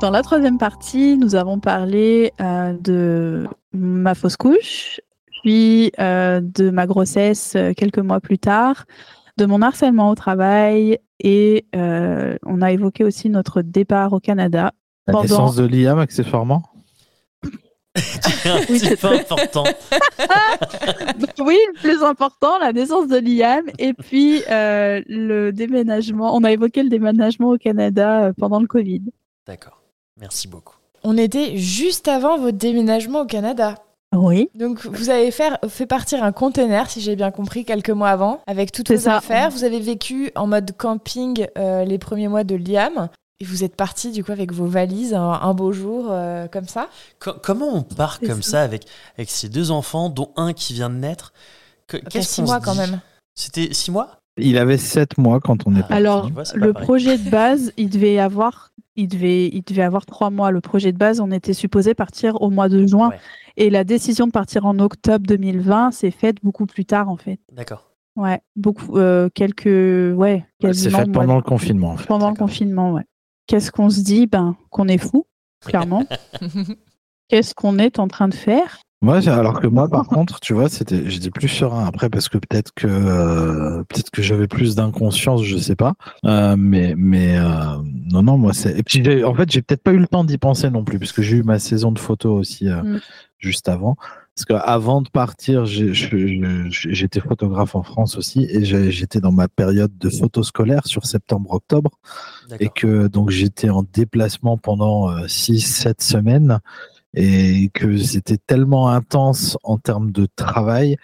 Dans la troisième partie, nous avons parlé euh, de ma fausse couche, puis euh, de ma grossesse euh, quelques mois plus tard, de mon harcèlement au travail et on a évoqué aussi notre départ au Canada. La naissance de Liam accessoirement oui, c'est pas important. oui, le plus important, la naissance de Liam et puis le déménagement. On a évoqué le déménagement au Canada pendant le Covid. D'accord. Merci beaucoup. On était juste avant votre déménagement au Canada. Oui. Donc vous avez fait, fait partir un conteneur, si j'ai bien compris, quelques mois avant, avec toutes vos affaires. Vous avez vécu en mode camping euh, les premiers mois de Liam. Et vous êtes parti du coup avec vos valises un, beau jour euh, comme ça Comment on part comme ça, avec, avec ces deux enfants, dont un qui vient de naître? Qu'est-ce Six mois quand même. C'était six mois? Il avait sept mois quand on est parti. Alors, le projet de base, il devait avoir il devait, il devait avoir trois mois. Le projet de base, on était supposé partir au mois de juin. Et la décision de partir en octobre 2020 s'est faite beaucoup plus tard, en fait. D'accord. Ouais, beaucoup, euh, quelques, ouais, C'est fait pendant le confinement. Pendant le confinement, ouais. Qu'est-ce qu'on se dit? Ben, qu'on est fou, clairement. Qu'est-ce qu'on est en train de faire? Moi, alors que moi, par contre, tu vois, c'était, j'étais plus serein après parce que peut-être que euh, peut-être que j'avais plus d'inconscience, je sais pas. Euh, mais mais euh, non non, moi c'est. Et puis en fait, j'ai peut-être pas eu le temps d'y penser non plus puisque j'ai eu ma saison de photo aussi mm. juste avant. Parce qu'avant de partir, j'étais photographe en France aussi et j'étais dans ma période de photo scolaire sur septembre-octobre et que donc j'étais en déplacement pendant 6-7 semaines et que c'était tellement intense en termes de travail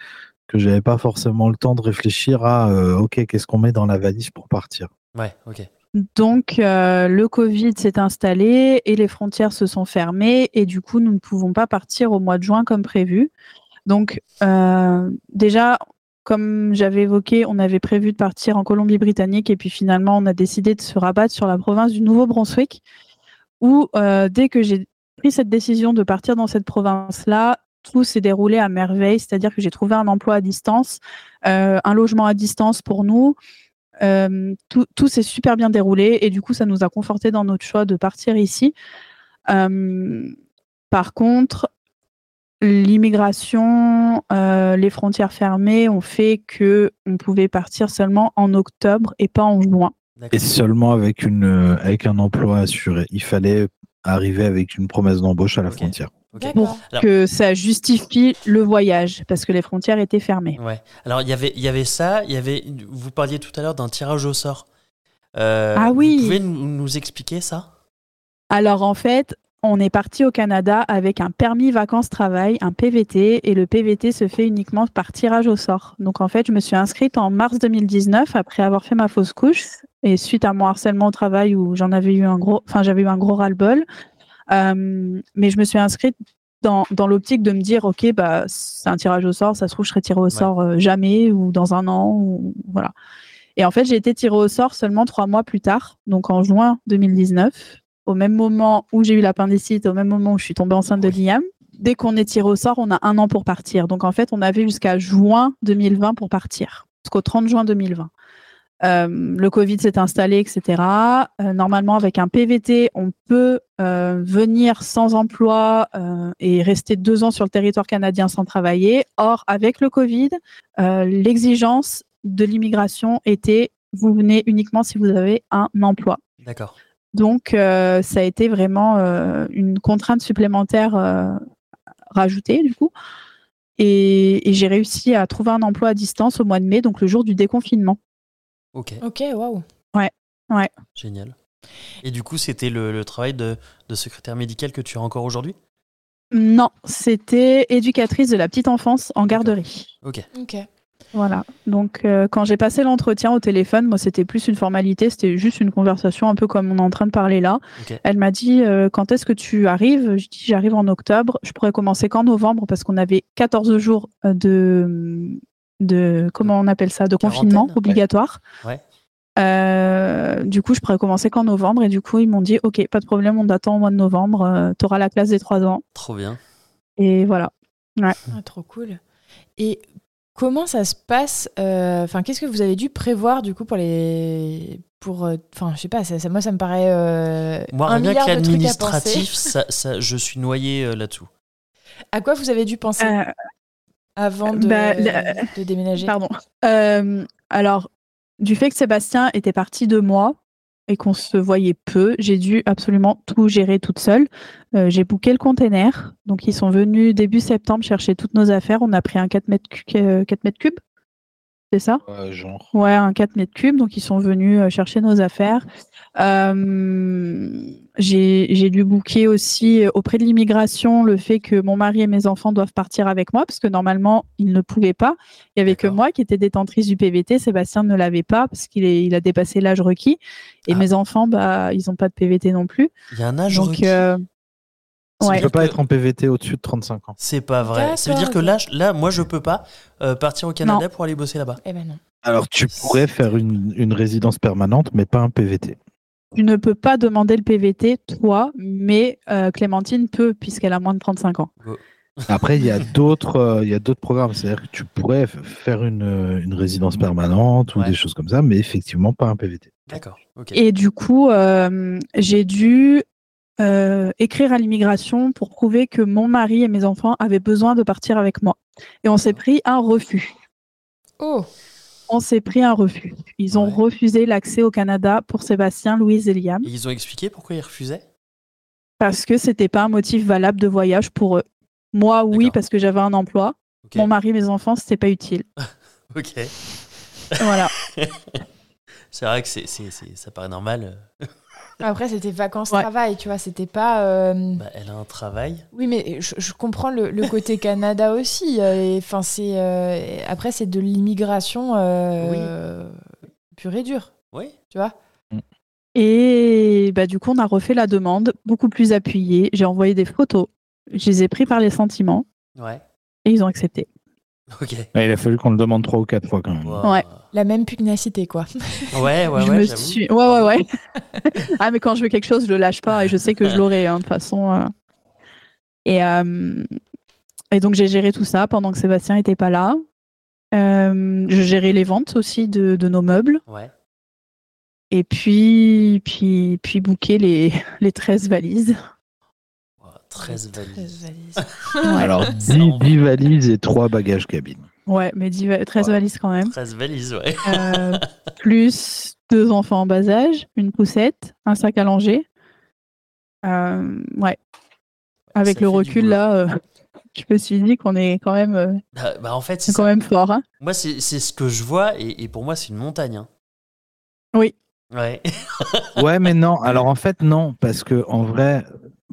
que j'avais pas forcément le temps de réfléchir à euh, ok qu'est-ce qu'on met dans la valise pour partir. Ouais, ok. Donc euh, le Covid s'est installé et les frontières se sont fermées et du coup nous ne pouvons pas partir au mois de juin comme prévu. Donc euh, déjà comme j'avais évoqué, on avait prévu de partir en Colombie-Britannique et puis finalement on a décidé de se rabattre sur la province du Nouveau-Brunswick où dès que j'ai pris cette décision de partir dans cette province-là, tout s'est déroulé à merveille, c'est-à-dire que j'ai trouvé un emploi à distance, euh, un logement à distance pour nous. Euh, tout, s'est super bien déroulé et du coup, ça nous a conforté dans notre choix de partir ici. Euh, par contre, l'immigration, les frontières fermées ont fait que on pouvait partir seulement en octobre et pas en juin. Et seulement avec une avec un emploi assuré. Il fallait arriver avec une promesse d'embauche à la frontière. Pour que ça justifie le voyage, parce que les frontières étaient fermées. Ouais. Alors il y avait, il y avait ça, il y avait. Vous parliez tout à l'heure d'un tirage au sort. Euh, ah oui. Vous pouvez nous, expliquer ça? Alors en fait, on est parti au Canada avec un permis vacances-travail, un PVT, et le PVT se fait uniquement par tirage au sort. Donc en fait, je me suis inscrite en mars 2019 après avoir fait ma fausse couche et suite à mon harcèlement au travail où j'en avais eu un gros, enfin j'avais eu un gros ras-le-bol. Euh, mais je me suis inscrite dans, dans l'optique de me dire, ok, bah c'est un tirage au sort, ça se trouve je serai tirée au sort euh, jamais ou dans un an, ou, voilà. Et en fait, j'ai été tirée au sort seulement trois mois plus tard, donc en juin 2019, au même moment où j'ai eu l'appendicite, au même moment où je suis tombée enceinte de Liam. Dès qu'on est tiré au sort, on a un an pour partir. Donc en fait, on avait jusqu'à juin 2020 pour partir, jusqu'au 30 juin 2020. Euh, le Covid s'est installé, etc. Euh, normalement, avec un PVT, on peut euh, venir sans emploi et rester deux ans sur le territoire canadien sans travailler. Or, avec le Covid, l'exigence de l'immigration était vous venez uniquement si vous avez un emploi. D'accord. Donc, ça a été vraiment une contrainte supplémentaire rajoutée, du coup. Et, et j'ai réussi à trouver un emploi à distance au mois de mai, donc le jour du déconfinement. Ok. Ok, waouh. Ouais, ouais. Génial. Et du coup, c'était le, travail de, secrétaire médical que tu as encore aujourd'hui? Non, c'était éducatrice de la petite enfance en garderie. Ok. Ok. Voilà. Donc, euh, quand j'ai passé l'entretien au téléphone, moi, c'était plus une formalité, c'était juste une conversation, un peu comme on est en train de parler là. Ok. Elle m'a dit euh, Quand est-ce que tu arrives? Je dis J'arrive en octobre. Je pourrais commencer qu'en novembre parce qu'on avait 14 jours euh, de. De comment on appelle ça De confinement Quarantaine, ouais. obligatoire. Ouais. Euh, du coup, je pourrais commencer qu'en novembre. Et du coup, ils m'ont dit Ok, pas de problème, on t'attend au mois de novembre. tu auras la classe des 3 ans. Trop bien. Et voilà. Ah, trop cool. Et comment ça se passe euh, Enfin, qu'est-ce que vous avez dû prévoir du coup pour les, pour, euh, enfin, je sais pas. Ça, ça- moi, ça me paraît euh, Moi, un rien milliard que de trucs à l'administratif, ça, ça, je suis noyé euh, là-dessous. À quoi vous avez dû penser? Euh, avant de, bah, la- de déménager Pardon. Euh, alors, du fait que Sébastien était parti de moi et qu'on se voyait peu, j'ai dû absolument tout gérer toute seule. Euh, j'ai booké le container. Donc, ils sont venus début septembre chercher toutes nos affaires. On a pris un 4 mètres, cu- euh, 4 mètres cubes. C'est ça? Ouais, genre. Ouais, un 4 mètres cubes. Donc, ils sont venus euh, chercher nos affaires. Euh, j'ai dû booker aussi euh, auprès de l'immigration le fait que mon mari et mes enfants doivent partir avec moi parce que normalement, ils ne pouvaient pas. Il y avait que moi qui étais détentrice du PVT. Sébastien ne l'avait pas parce qu'il il a dépassé l'âge requis. Et Ah. mes enfants, bah, ils n'ont pas de PVT non plus. Il y a un âge Donc, requis? Veut ouais. Tu peux pas que- être en PVT au-dessus de 35 ans. C'est pas vrai. Ça veut dire que là, là, moi, je peux pas euh, partir au Canada pour aller bosser là-bas. Eh ben non. Alors, tu pourrais faire une, une résidence permanente, mais pas un PVT. tu ne peux pas demander le PVT, toi, mais euh, Clémentine peut puisqu'elle a moins de 35 ans. Après, il y a d'autres, euh, il y a d'autres programmes. C'est-à-dire que tu pourrais f- faire une, euh, une résidence permanente ou Ouais. des choses comme ça, mais effectivement pas un PVT. D'accord. Ok. Et du coup, euh, j'ai dû euh, écrire à l'immigration pour prouver que mon mari et mes enfants avaient besoin de partir avec moi. Et on s'est pris un refus. Oh, On s'est pris un refus. Ils ont Ouais. refusé l'accès au Canada pour Sébastien, Louise et Liam Et ils ont expliqué pourquoi ils refusaient? Parce que c'était pas un motif valable de voyage pour eux. Moi, oui, parce que j'avais un emploi. Mon mari, mes enfants, c'était pas utile. Ok. Voilà. C'est vrai que c'est- ça paraît normal. Après c'était vacances Ouais. travail, tu vois, c'était pas. euh, Bah, elle a un travail. Oui, mais je, je comprends le, le côté Canada aussi. euh, et, Enfin, c'est euh, après c'est de l'immigration euh, pure et dure, Oui. tu vois? Et bah, du coup, on a refait la demande, beaucoup plus appuyée. J'ai envoyé des photos. Je les ai pris par les sentiments Ouais. et ils ont accepté. Ok. Ouais, il a fallu qu'on le demande trois ou quatre fois quand même. Wow. Ouais. La même pugnacité, quoi. Ouais, ouais, je ouais. me suis. Ouais, ouais, ouais. ah, mais quand je veux quelque chose, je le lâche pas et je sais que je l'aurai, hein, de toute façon. euh. Et, euh, et donc, j'ai géré tout ça pendant que Sébastien n'était pas là. Euh, je gérais les ventes aussi de, de nos meubles. Ouais. Et puis, puis, puis booker les, les 13 valises. Wow, 13 valises. 13 valises. Ouais. Alors, C'est 10, vraiment- 10 valises et 3 bagages cabine. Ouais, mais 10 va- 13 Ouais. valises quand même. 13 valises, ouais. Euh, plus deux enfants en bas âge, une poussette, un sac à langer. Euh, ouais. Avec Ça le recul, là, euh, je me suis dit qu'on est quand même, euh, Bah, bah, en fait, c'est quand même fort. hein. Moi, c'est, c'est ce que je vois, et, et pour moi, c'est une montagne. hein. Oui. Ouais. Ouais, mais non. Alors en fait, non, parce que en vrai,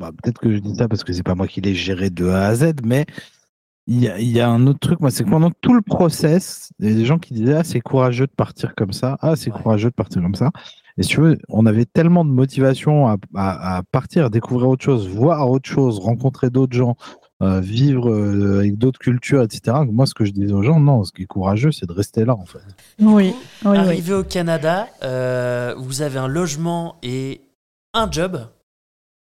bah, peut-être que je dis ça parce que c'est pas moi qui l'ai géré de A à Z, mais il y a, il y a un autre truc, moi, c'est que pendant tout le process, il y a des gens qui disaient Ah, c'est courageux de partir comme ça. Ah, c'est Ouais. courageux de partir comme ça. Et si tu veux, on avait tellement de motivation à, à- à partir, découvrir autre chose, voir autre chose, rencontrer d'autres gens, euh, vivre euh, avec d'autres cultures, etc. que Moi, ce que je disais aux gens, non, ce qui est courageux, c'est de rester là, en fait. Oui, oui, oui. Arrivé au Canada, euh, vous avez un logement et un job.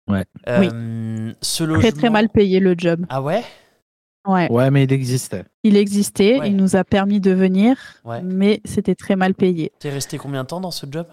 Ouais. Euh, Ce logement... Très, très mal payé le job. Ah ouais? Ouais. Ouais, mais il existait. Il existait, Ouais. il nous a permis de venir, Ouais. mais c'était très mal payé. T'es resté combien de temps dans ce job?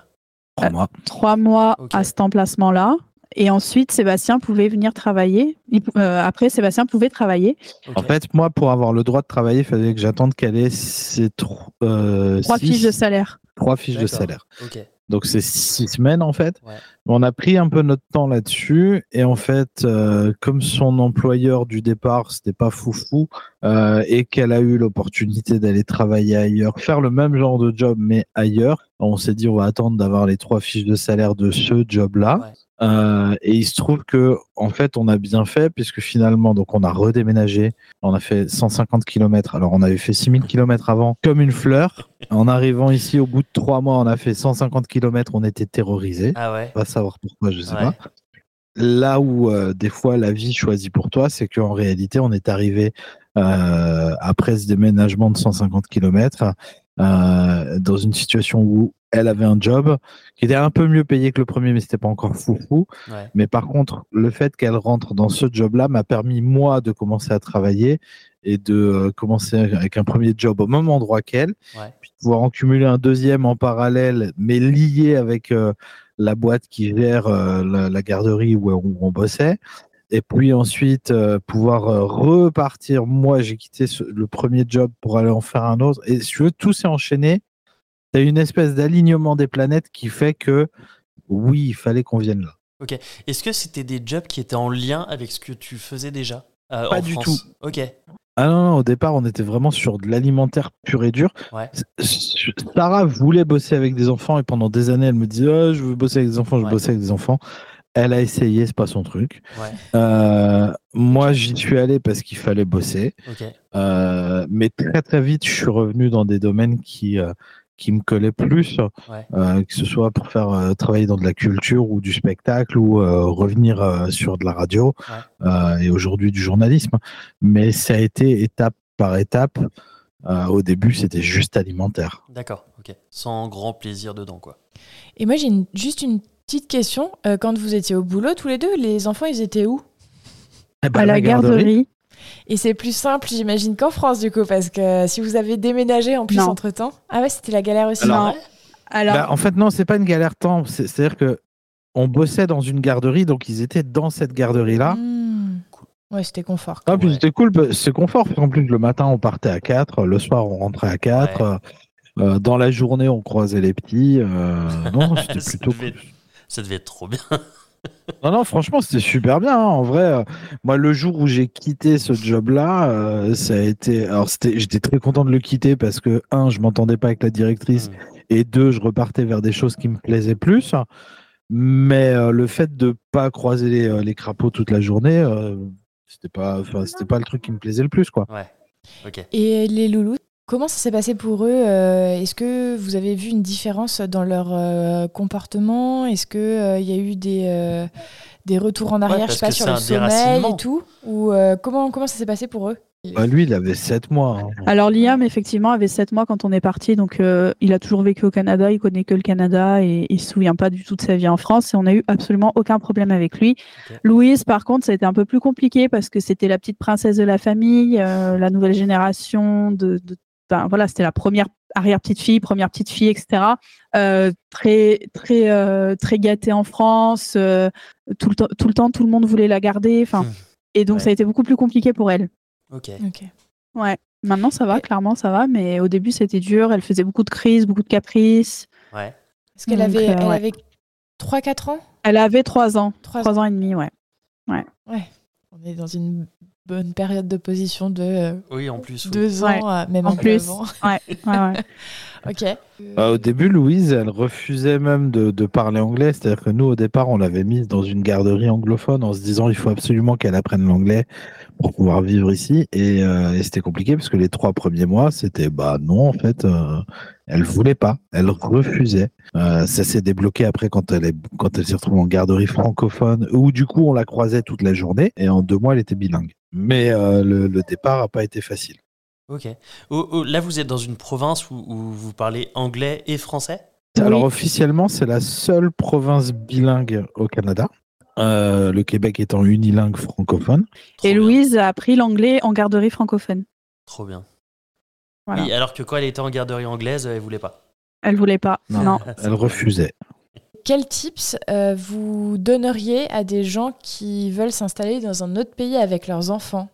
Trois mois. Trois mois à cet emplacement-là. Et ensuite, Sébastien pouvait venir travailler. Il- euh, après, Sébastien pouvait travailler. En fait, moi, pour avoir le droit de travailler, il fallait que j'attende qu'elle ait ses tro- euh, Trois six- fiches de salaire. trois fiches de salaire. Ok. Donc, c'est six semaines, en fait. Ouais. On a pris un peu notre temps là-dessus. Et en fait, euh, comme son employeur du départ, c'était pas foufou, euh, et qu'elle a eu l'opportunité d'aller travailler ailleurs, faire le même genre de job, mais ailleurs, on s'est dit, on va attendre d'avoir les trois fiches de salaire de ce job-là. Ouais. Euh, et il se trouve que, en fait, on a bien fait, puisque finalement, donc, on a redéménagé. On a fait 150 km. Alors, on avait fait 6000 km avant, comme une fleur. En arrivant ici, au bout de trois mois, on a fait 150 km. On était terrorisés. Ah ouais. On va savoir pourquoi, je sais Ouais. pas. Là où, euh, des fois, la vie choisit pour toi, c'est qu'en réalité, on est arrivé euh, après ce déménagement de 150 km euh, dans une situation où elle avait un job qui était un peu mieux payé que le premier, mais c'était pas encore fou fou. Ouais. Mais par contre, le fait qu'elle rentre dans ce job-là m'a permis, moi, de commencer à travailler et de euh, commencer avec un premier job au même endroit qu'elle, Ouais. puis de pouvoir en cumuler un deuxième en parallèle, mais lié avec euh, la boîte qui gère euh, la, la garderie où, où on bossait. Et puis ensuite, pouvoir repartir. Moi, j'ai quitté ce- le premier job pour aller en faire un autre. Et si tu veux, tout s'est enchaîné. Tu une espèce d'alignement des planètes qui fait que, oui, il fallait qu'on vienne là. Est-ce que c'était des jobs qui étaient en lien avec ce que tu faisais déjà euh, Pas en du France Ok. Ah non, non, au départ, on était vraiment sur de l'alimentaire pur et dur. Ouais. Sarah voulait bosser avec des enfants et pendant des années, elle me disait Ah, Je veux bosser avec des enfants, je veux Ouais. bosser avec des enfants. Elle a essayé, c'est pas son truc. Ouais. Euh, moi, j'y suis allé parce qu'il fallait bosser. Ok. Euh, mais très, très vite, je suis revenu dans des domaines qui, qui me collaient plus, Ouais. euh, que ce soit pour faire euh, travailler dans de la culture ou du spectacle ou euh, revenir euh, sur de la radio euh, et aujourd'hui du journalisme. Mais ça a été étape par étape. Euh, au début, c'était juste alimentaire. D'accord. Ok. Sans grand plaisir dedans, quoi. Et moi, j'ai une- juste une petite question. Euh, quand vous étiez au boulot, tous les deux, les enfants, ils étaient où? Eh ben, à la garderie. Et c'est plus simple, j'imagine, qu'en France, du coup, parce que si vous avez déménagé en plus Non. entre temps. Ah ouais, c'était la galère aussi. Alors, Non. ouais. Alors, Bah, en fait, non, c'est pas une galère tant. C'est- C'est-à-dire que on bossait dans une garderie, donc ils étaient dans cette garderie-là. Hmm. Ouais, c'était confort. Ah, puis c'était cool, c'est confort. qu'en plus, le matin, on partait à 4, le soir, on rentrait à 4. Ouais. euh, dans la journée, on croisait les petits. euh, non, c'était plutôt devait- cool. Ça devait être trop bien. Non, non, franchement, c'était super bien. hein. En vrai, euh, moi, le jour où j'ai quitté ce job-là, euh, ça a été. Alors, c'était, j'étais très content de le quitter parce que, un, je m'entendais pas avec la directrice, Mm. et deux, je repartais vers des choses qui me plaisaient plus. Mais euh, le fait de pas croiser les, euh, les crapauds toute la journée, euh, c'était pas, enfin, c'était pas le truc qui me plaisait le plus, quoi. Ouais. Ok. Et les loulous, comment ça s'est passé pour eux Euh, Est-ce que vous avez vu une différence dans leur euh, comportement? Est-ce qu'il il y a eu des, euh, des retours en arrière, je sais pas, sur le sommeil et tout Ou euh, comment, comment ça s'est passé pour eux? Bah, lui, il avait 7 mois. hein. alors Liam, effectivement, avait 7 mois quand on est parti. Donc, euh, il a toujours vécu au Canada. Il connaît que le Canada et il se souvient pas du tout de sa vie en France. Et on a eu absolument aucun problème avec lui. Louise, par contre, ça a été un peu plus compliqué parce que c'était la petite princesse de la famille, euh, la nouvelle génération de, de- enfin, voilà, c'était la première arrière-petite fille, première petite fille, etc. Euh, très, très, euh, très gâtée en France. euh, tout, le temps, tout le temps, tout le monde voulait la garder. Enfin, Hmm. et donc, Ouais. ça a été beaucoup plus compliqué pour elle. Ok. Ok. Ouais. Maintenant, ça va, Et- clairement, ça va. Mais au début, c'était dur. Elle faisait beaucoup de crises, beaucoup de caprices. Ouais. Est-ce qu'elle avait, euh, elle ouais. avait 3-4 ans? Elle avait trois ans. Trois Trois ans et demi, ouais. On est dans une bonne période d'opposition de euh, Oui, en plus. oui. deux ans, à- même En plus. avant. Ouais, ouais, ouais. Ok. Bah, au début, Louise, elle refusait même de, de parler anglais. C'est-à-dire que nous, au départ, on l'avait mise dans une garderie anglophone en se disant il faut absolument qu'elle apprenne l'anglais pour pouvoir vivre ici. Et, euh, et c'était compliqué parce que les trois premiers mois, c'était bah non, en fait, euh, elle voulait pas, elle refusait. Euh, ça s'est débloqué après quand elle est quand elle s'est retrouvée en garderie francophone où du coup on la croisait toute la journée et en deux mois elle était bilingue. Mais euh, le, le départ a pas été facile. Ok. Oh, oh, là, vous êtes dans une province où, où vous parlez anglais et français? Alors Oui. officiellement, c'est la seule province bilingue au Canada. Euh, le Québec étant unilingue francophone. Trop Et bien. Louise a appris l'anglais en garderie francophone. Trop bien. Voilà. Oui, alors que quand elle était en garderie anglaise, elle voulait pas? Elle voulait pas. Non. Elle refusait. Quels tips euh, vous donneriez à des gens qui veulent s'installer dans un autre pays avec leurs enfants?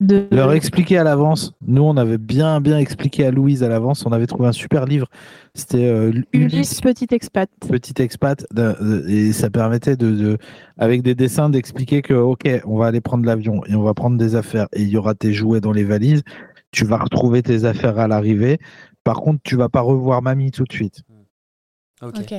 De... Leur expliquer à l'avance. Nous, on avait bien, bien expliqué à Louise à l'avance. On avait trouvé un super livre. C'était euh, Ulysse, petit expat. petit expat. de- de- et ça permettait de, de- avec des dessins, d'expliquer que, OK, on va aller prendre l'avion et on va prendre des affaires et il y aura tes jouets dans les valises. Tu vas retrouver tes affaires à l'arrivée. Par contre, tu vas pas revoir mamie tout de suite. Ok. Ok.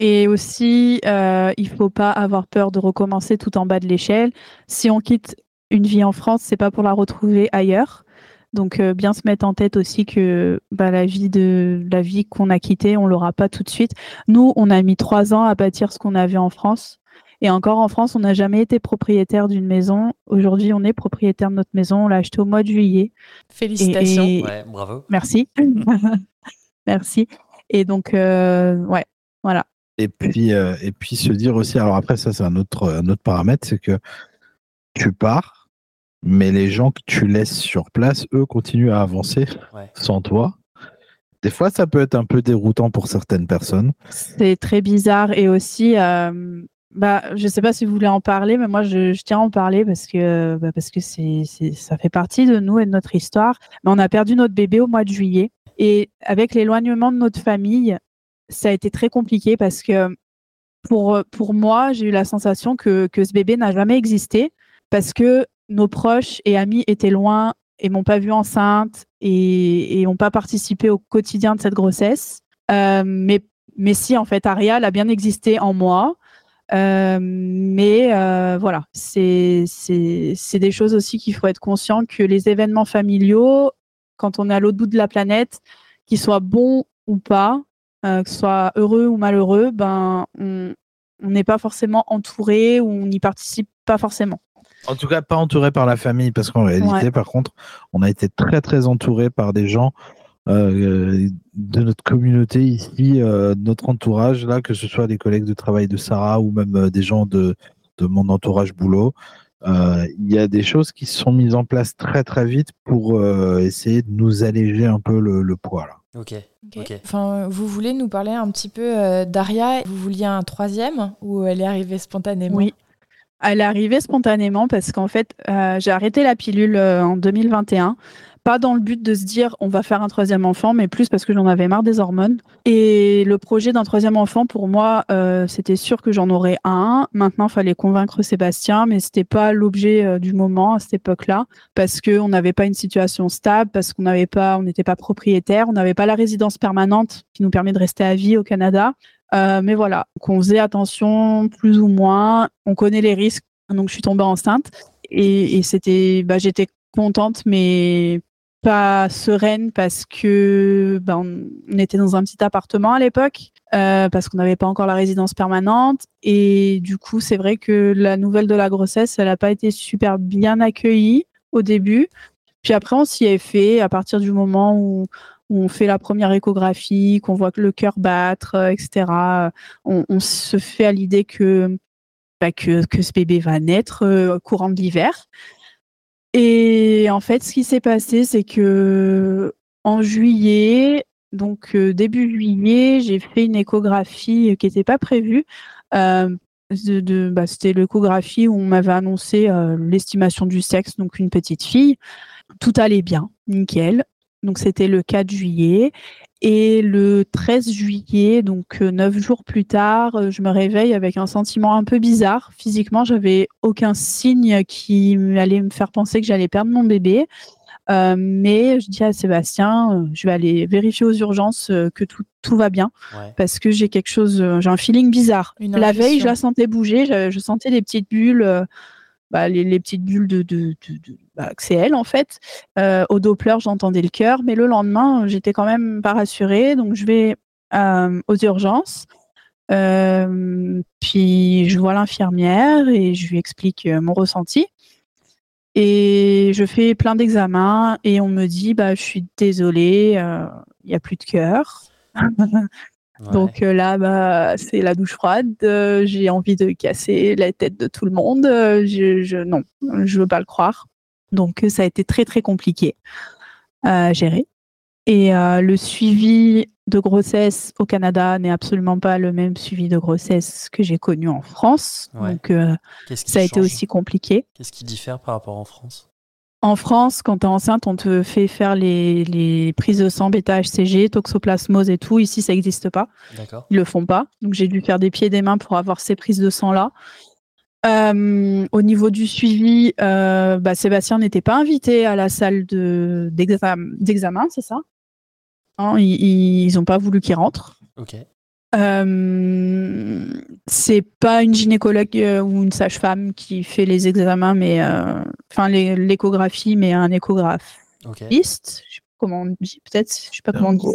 Et aussi, euh, il faut pas avoir peur de recommencer tout en bas de l'échelle. Si on quitte une vie en France, c'est pas pour la retrouver ailleurs. Donc euh, bien se mettre en tête aussi que bah, la vie de la vie qu'on a quittée, on l'aura pas tout de suite. Nous, on a mis trois ans à bâtir ce qu'on avait en France. Et encore en France, on n'a jamais été propriétaire d'une maison. Aujourd'hui, on est propriétaire de notre maison. On l'a acheté au mois de juillet. Félicitations. Ouais, bravo. Merci. Merci. Et donc, euh, ouais, voilà. Et puis, euh, et puis se dire aussi, alors après, ça, c'est un autre, un autre paramètre, c'est que tu pars, mais les gens que tu laisses sur place, eux, continuent à avancer Ouais. sans toi. Des fois, ça peut être un peu déroutant pour certaines personnes. C'est très bizarre. Et aussi, euh, bah, je sais pas si vous voulez en parler, mais moi, je, je tiens à en parler parce que, bah, parce que c'est, c'est, ça fait partie de nous et de notre histoire. Mais on a perdu notre bébé au mois de juillet. Et avec l'éloignement de notre famille, ça a été très compliqué parce que pour, pour moi, j'ai eu la sensation que, que ce bébé n'a jamais existé parce que nos proches et amis étaient loin et m'ont pas vue enceinte et, et ont pas participé au quotidien de cette grossesse. Euh, mais, mais si, en fait, Ariel a bien existé en moi. Euh, mais euh, voilà, c'est des choses aussi qu'il faut être conscient que les événements familiaux, quand on est à l'autre bout de la planète, qu'ils soient bons ou pas, euh, que ce soit heureux ou malheureux, ben on n'est pas forcément entouré ou on n'y participe pas forcément. En tout cas, pas entouré par la famille, parce qu'en réalité, Ouais. par contre, on a été très très entouré par des gens euh, de notre communauté ici, euh, de notre entourage, là, que ce soit des collègues de travail de Sarah ou même des gens de, de mon entourage boulot. Euh, Il y a des choses qui se sont mises en place très très vite pour essayer de nous alléger un peu le, le poids. Là. Ok. Ok. Ok. Enfin, vous voulez nous parler un petit peu euh, d'Aria? Vous vouliez un troisième ou elle est arrivée spontanément? Oui. Elle est arrivée spontanément parce qu'en fait, euh, j'ai arrêté la pilule euh, en 2021. Pas dans le but de se dire on va faire un troisième enfant, mais plus parce que j'en avais marre des hormones. Et le projet d'un troisième enfant, pour moi, euh, c'était sûr que j'en aurais un. Maintenant, il fallait convaincre Sébastien, mais c'était pas l'objet euh, du moment à cette époque-là, parce qu'on n'avait pas une situation stable, parce qu'on n'avait pas, on n'était pas propriétaire, on n'avait pas la résidence permanente qui nous permet de rester à vie au Canada. Euh, mais voilà, qu'on faisait attention plus ou moins. On connaît les risques, donc je suis tombée enceinte et, c'était, bah, j'étais contente, mais pas sereine parce que bah, on, était dans un petit appartement à l'époque, euh, parce qu'on n'avait pas encore la résidence permanente et du coup c'est vrai que la nouvelle de la grossesse, elle n'a pas été super bien accueillie au début. Puis après on s'y est fait à partir du moment où on fait la première échographie, qu'on voit le cœur battre, euh, etc. On, on se fait à l'idée que, bah, ce bébé va naître euh, courant de l'hiver. Et en fait, ce qui s'est passé, c'est que en juillet, donc euh, début juillet, j'ai fait une échographie qui n'était pas prévue. Euh, bah, C'était l'échographie où on m'avait annoncé euh, l'estimation du sexe, donc une petite fille. Tout allait bien, nickel. Donc c'était le 4 juillet. Et le 13 juillet, donc euh, neuf jours plus tard, euh, je me réveille avec un sentiment un peu bizarre. Physiquement, j'avais aucun signe qui allait me faire penser que j'allais perdre mon bébé. Euh, mais je dis à Sébastien, je vais aller vérifier aux urgences que tout, tout va bien Ouais. parce que j'ai quelque chose, j'ai un feeling bizarre. Une la veille, je la sentais bouger, je, je sentais des petites bulles, euh, bah, les, les petites bulles de, de, de- de- que c'est elle en fait. Euh, au Doppler, j'entendais le cœur, mais le lendemain, j'étais quand même pas rassurée, donc je vais euh, aux urgences. Euh, puis je vois l'infirmière et je lui explique euh, mon ressenti. Et je fais plein d'examens et on me dit bah je suis désolée, euh, il n'y a plus de cœur. Ouais. Donc euh, là, bah, c'est la douche froide. euh, j'ai envie de casser la tête de tout le monde. euh, je, je- non, je veux pas le croire. Donc euh, ça a été très très compliqué à gérer. Et euh, le suivi de grossesse au Canada n'est absolument pas le même suivi de grossesse que j'ai connu en France. Ouais. Donc euh, ça a été aussi compliqué. Qu'est-ce qui diffère par rapport en France? En France, quand tu es enceinte, on te fait faire les, les prises de sang, bêta-HCG, toxoplasmose et tout. Ici, ça n'existe pas. D'accord. Ils le font pas. Donc j'ai dû faire des pieds et des mains pour avoir ces prises de sang là. Euh, au niveau du suivi, euh, bah, Sébastien n'était pas invité à la salle de d'exam- d'examen, c'est ça? Ils ils ont pas voulu qu'il rentre. Ok. Euh, c'est pas une gynécologue euh, ou une sage-femme qui fait les examens, mais euh, enfin l'échographie, mais un échographiste. Je sais pas comment on dit, peut-être, je sais pas comment on dit.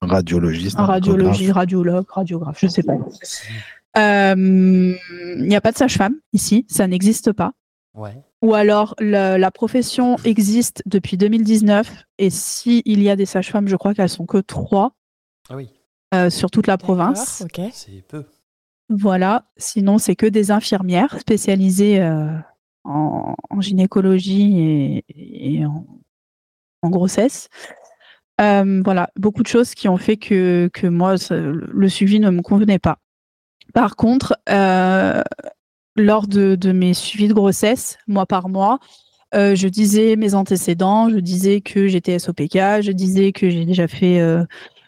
Radiologiste. Un radiologie, radiologue, radiographe, je sais pas. Il n'y a pas de sage-femme ici, ça n'existe pas. Ouais. Ou alors la, profession existe depuis 2019 et s'il il y a des sages-femmes, je crois qu'elles sont que trois. Ah oui. Euh, sur toute la province. C'est peu. Voilà, sinon c'est que des infirmières spécialisées euh, en, gynécologie et, en, grossesse. Euh, voilà, beaucoup de choses qui ont fait que, que moi, le suivi ne me convenait pas. Par contre, lors de, de, mes suivis de grossesse, mois par mois, je disais mes antécédents, je disais que j'étais SOPK, je disais que j'ai déjà fait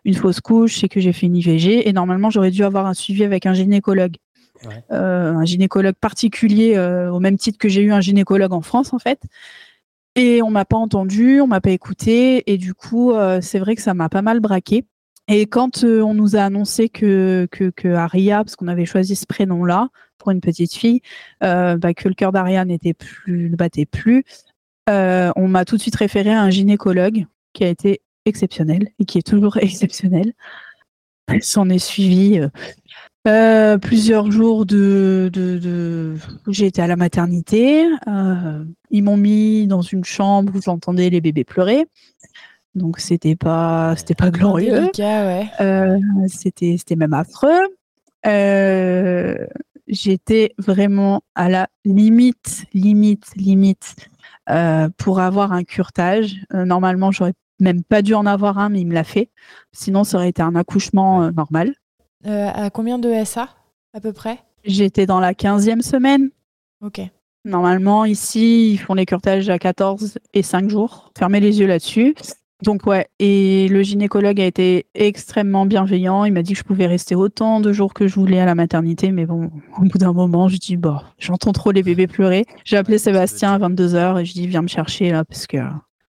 une fausse couche et que j'ai fait une IVG. Et normalement, j'aurais dû avoir un suivi avec un gynécologue. Euh, un gynécologue particulier euh, au même titre que j'ai eu un gynécologue en France en fait. Et on m'a pas entendu, on m'a pas écouté et du coup euh, c'est vrai que ça m'a pas mal braqué. Et quand on nous a annoncé que, que, que Aria, parce qu'on avait choisi ce prénom-là pour une petite fille, bah, que le cœur d'Aria n'était plus, ne battait plus, on m'a tout de suite référé à un gynécologue qui a été exceptionnel et qui est toujours exceptionnel. S'en est suivi euh, euh, plusieurs jours de, de, où j'ai été à la maternité. Euh, ils m'ont mis dans une chambre où j'entendais les bébés pleurer. Donc c'était pas c'était pas glorieux. c'était c'était même affreux. J'étais vraiment à la limite limite limite pour avoir un curtage. normalement j'aurais même pas dû en avoir un, mais il me l'a fait. Sinon, ça aurait été un accouchement euh, normal. Euh, à combien de SA à peu près? J'étais dans la 15e semaine. Ok. Normalement, ici, ils font les curtages à 14 et 5 jours. Fermez les yeux là-dessus. Donc ouais, et le gynécologue a été extrêmement bienveillant. Il m'a dit que je pouvais rester autant de jours que je voulais à la maternité, mais bon, au bout d'un moment, je dis bah, j'entends trop les bébés pleurer. J'ai appelé Sébastien à 22 h et je dis viens me chercher là parce que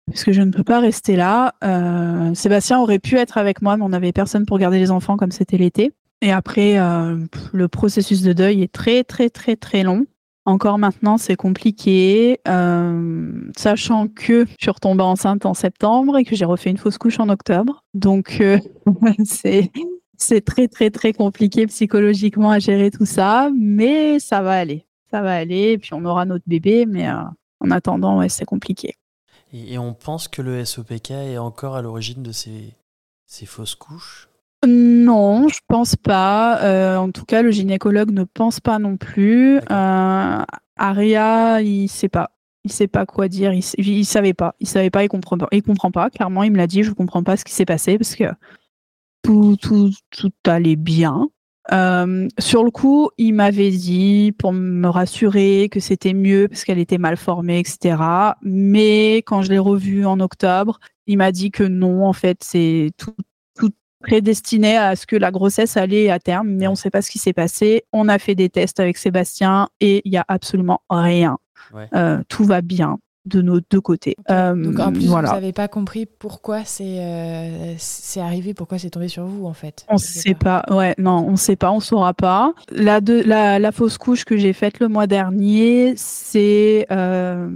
parce que je ne peux pas rester là. Euh, Sébastien aurait pu être avec moi, mais on n'avait personne pour garder les enfants comme c'était l'été. Et après, euh, le processus de deuil est très, très, très, très long. Encore maintenant, c'est compliqué, euh, sachant que je suis retombée enceinte en septembre et que j'ai refait une fausse couche en octobre. Donc, c'est c'est très, très, très compliqué psychologiquement à gérer tout ça, mais ça va aller. Ça va aller, et puis on aura notre bébé, mais en attendant, c'est compliqué. Et, on pense que le SOPK est encore à l'origine de ces fausses couches? Non, je pense pas. Euh, en tout cas, le gynécologue ne pense pas non plus. Euh, Aria, il sait pas. Il sait pas quoi dire. Il, il, savait pas. Il savait pas. Il comprend pas. Il comprend pas. Clairement, il me l'a dit. Je comprends pas ce qui s'est passé parce que tout, tout, tout allait bien. Euh, sur le coup, il m'avait dit pour me rassurer que c'était mieux parce qu'elle était mal formée, etc. Mais quand je l'ai revue en octobre, il m'a dit que non, en fait, c'est tout, tout prédestiné à ce que la grossesse allait à terme, mais on ne sait pas ce qui s'est passé. On a fait des tests avec Sébastien et il y a absolument rien. Euh, tout va bien de nos deux côtés. Euh, Donc en plus, vous n'avez pas compris pourquoi c'est euh, c'est arrivé, pourquoi c'est tombé sur vous en fait. On ne sait pas. ouais, non, on ne sait pas, on ne saura pas. La, de, la, la fausse couche que j'ai faite le mois dernier, c'est euh,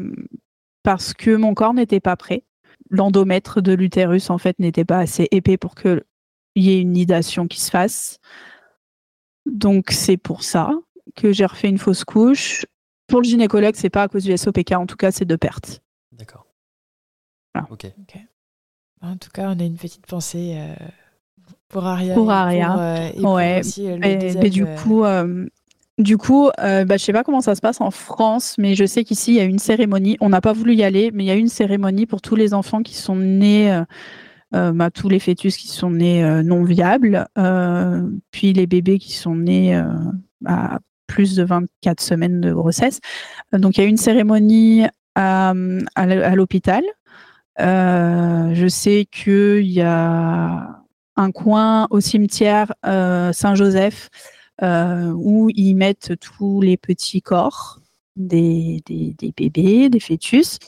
parce que mon corps n'était pas prêt. L'endomètre de l'utérus en fait n'était pas assez épais pour qu'il y ait une nidation qui se fasse. Donc c'est pour ça que j'ai refait une fausse couche. Pour le gynécologue, c'est pas à cause du SOPK, en tout cas, c'est de perte. D'accord. Ok. En tout cas, on a une petite pensée euh, pour Aria. Pour Aria. Euh, ouais. Euh, mais, du coup, du coup, bah, je sais pas comment ça se passe en France, mais je sais qu'ici, il y a une cérémonie. On n'a pas voulu y aller, mais il y a une cérémonie pour tous les enfants qui sont nés. Bah, tous les fœtus qui sont nés non viables, puis les bébés qui sont nés à plus de 24 semaines de grossesse. Euh, donc il y a une cérémonie à, l'hôpital. Euh, je sais qu'il y a un coin au cimetière euh, Saint-Joseph où ils mettent tous les petits corps des, bébés, des fœtus.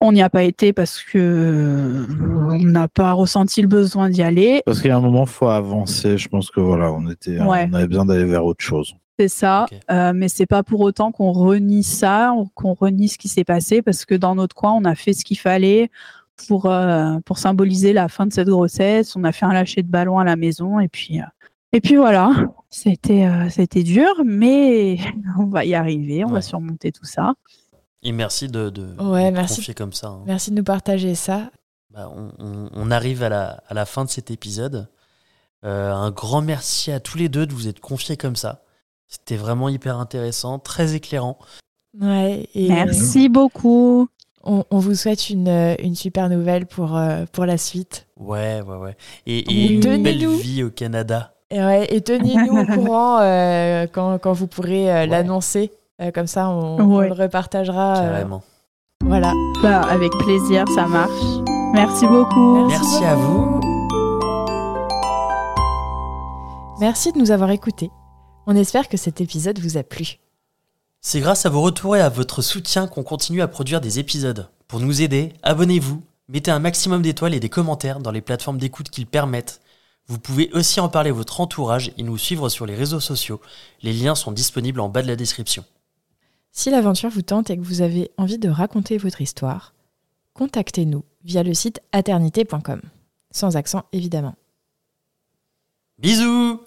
On n'y a pas été parce que on n'a pas ressenti le besoin d'y aller. Parce qu'il y a un moment, il faut avancer. Je pense que voilà, on était, Ouais. on avait besoin d'aller vers autre chose. C'est ça, Ok. euh, mais c'est pas pour autant qu'on renie ça, ou qu'on renie ce qui s'est passé, parce que dans notre coin, on a fait ce qu'il fallait pour euh, pour symboliser la fin de cette grossesse. On a fait un lâcher de ballon à la maison, et puis euh, et puis voilà. C'était euh, c'était dur, mais on va y arriver, on Ouais. va surmonter tout ça. Et merci de, de, Ouais, de te merci. confier comme ça. hein. Merci de nous partager ça. Bah, on, on- on arrive à la, à la fin de cet épisode. Euh, un grand merci à tous les deux de vous être confiés comme ça. C'était vraiment hyper intéressant, très éclairant. Ouais, et Merci beaucoup. On, on vous souhaite une, euh, une super nouvelle pour, euh, pour la suite. Ouais, ouais, ouais. Et, et Oui. une belle vie au Canada. Et, ouais, et tenez-nous au courant euh, quand, quand vous pourrez euh, Ouais. l'annoncer. Euh, comme ça, on, le repartagera. euh, Carrément. voilà. Bah, avec plaisir, ça marche. Merci beaucoup. Merci à vous. Merci de nous avoir écoutés. On espère que cet épisode vous a plu. C'est grâce à vos retours et à votre soutien qu'on continue à produire des épisodes. Pour nous aider, abonnez-vous, mettez un maximum d'étoiles et des commentaires dans les plateformes d'écoute qu'ils permettent. Vous pouvez aussi en parler à votre entourage et nous suivre sur les réseaux sociaux. Les liens sont disponibles en bas de la description. Si l'aventure vous tente et que vous avez envie de raconter votre histoire, contactez-nous via le site aternité.com. Sans accent évidemment. Bisous